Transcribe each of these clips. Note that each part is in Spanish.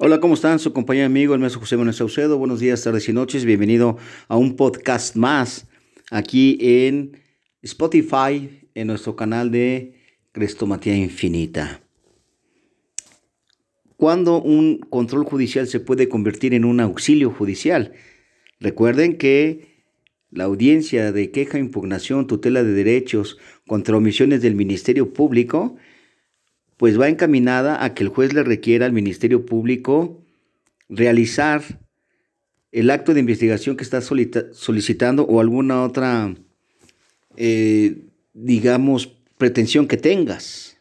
Hola, ¿cómo están? Su compañero amigo, el maestro José Manuel Saucedo. Buenos días, tardes y noches. Bienvenido a un podcast más aquí en Spotify, en nuestro canal de Crestomatía Infinita. ¿Cuándo un control judicial se puede convertir en un auxilio judicial? Recuerden que la audiencia de queja, impugnación, tutela de derechos contra omisiones del Ministerio Público pues va encaminada a que el juez le requiera al Ministerio Público realizar el acto de investigación que está solicitando o alguna otra, eh, digamos, pretensión que tengas.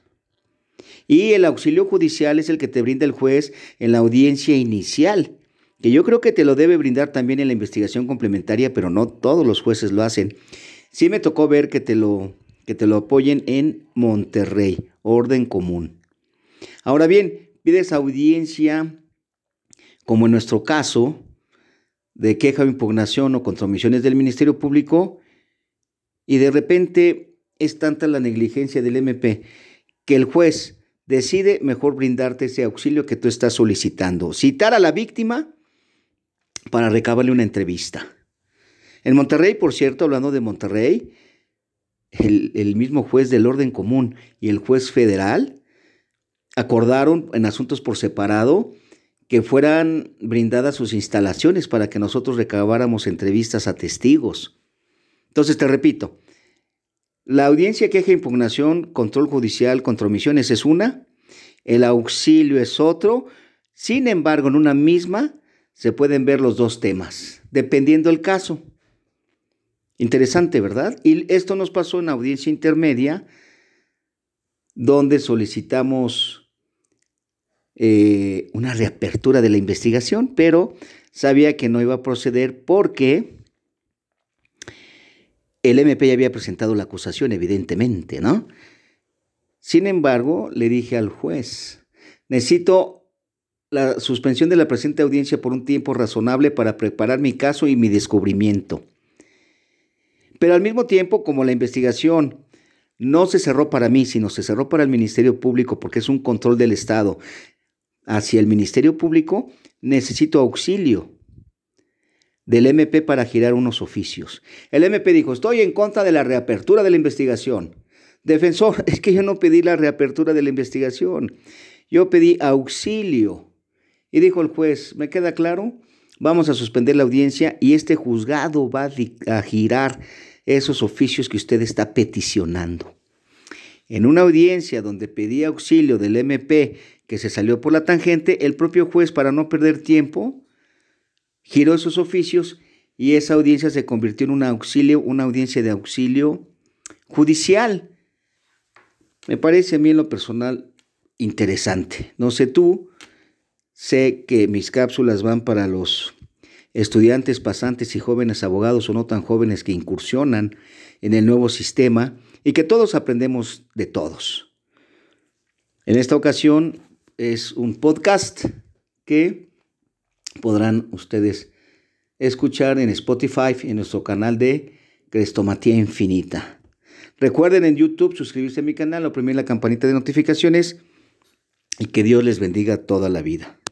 Y el auxilio judicial es el que te brinda el juez en la audiencia inicial, que yo creo que te lo debe brindar también en la investigación complementaria, pero no todos los jueces lo hacen. Sí me tocó ver que te lo, que te lo apoyen en Monterrey orden común. Ahora bien, pides audiencia, como en nuestro caso, de queja o impugnación o contromisiones del Ministerio Público, y de repente es tanta la negligencia del MP que el juez decide mejor brindarte ese auxilio que tú estás solicitando. Citar a la víctima para recabarle una entrevista. En Monterrey, por cierto, hablando de Monterrey, el, mismo juez del orden común y el juez federal acordaron en asuntos por separado que fueran brindadas sus instalaciones para que nosotros recabáramos entrevistas a testigos. Entonces, te repito, la audiencia queja, impugnación, control judicial, contromisiones es una, el auxilio es otro, sin embargo, en una misma se pueden ver los dos temas, dependiendo del caso. Interesante, ¿verdad? Y esto nos pasó en audiencia intermedia, donde solicitamos eh, una reapertura de la investigación, pero sabía que no iba a proceder porque el MP ya había presentado la acusación, evidentemente, ¿no? Sin embargo, le dije al juez, necesito la suspensión de la presente audiencia por un tiempo razonable para preparar mi caso y mi descubrimiento. Pero al mismo tiempo, como la investigación no se cerró para mí, sino se cerró para el Ministerio Público, porque es un control del Estado hacia el Ministerio Público, necesito auxilio del MP para girar unos oficios. El MP dijo, estoy en contra de la reapertura de la investigación. Defensor, es que yo no pedí la reapertura de la investigación, yo pedí auxilio. Y dijo el juez, ¿me queda claro? Vamos a suspender la audiencia y este juzgado va a girar esos oficios que usted está peticionando. En una audiencia donde pedía auxilio del MP que se salió por la tangente, el propio juez, para no perder tiempo, giró esos oficios y esa audiencia se convirtió en un auxilio, una audiencia de auxilio judicial. Me parece a mí en lo personal interesante. No sé tú, sé que mis cápsulas van para los estudiantes, pasantes y jóvenes abogados o no tan jóvenes que incursionan en el nuevo sistema y que todos aprendemos de todos. En esta ocasión es un podcast que podrán ustedes escuchar en Spotify, en nuestro canal de Crestomatía Infinita. Recuerden en YouTube suscribirse a mi canal, oprimir la campanita de notificaciones y que Dios les bendiga toda la vida.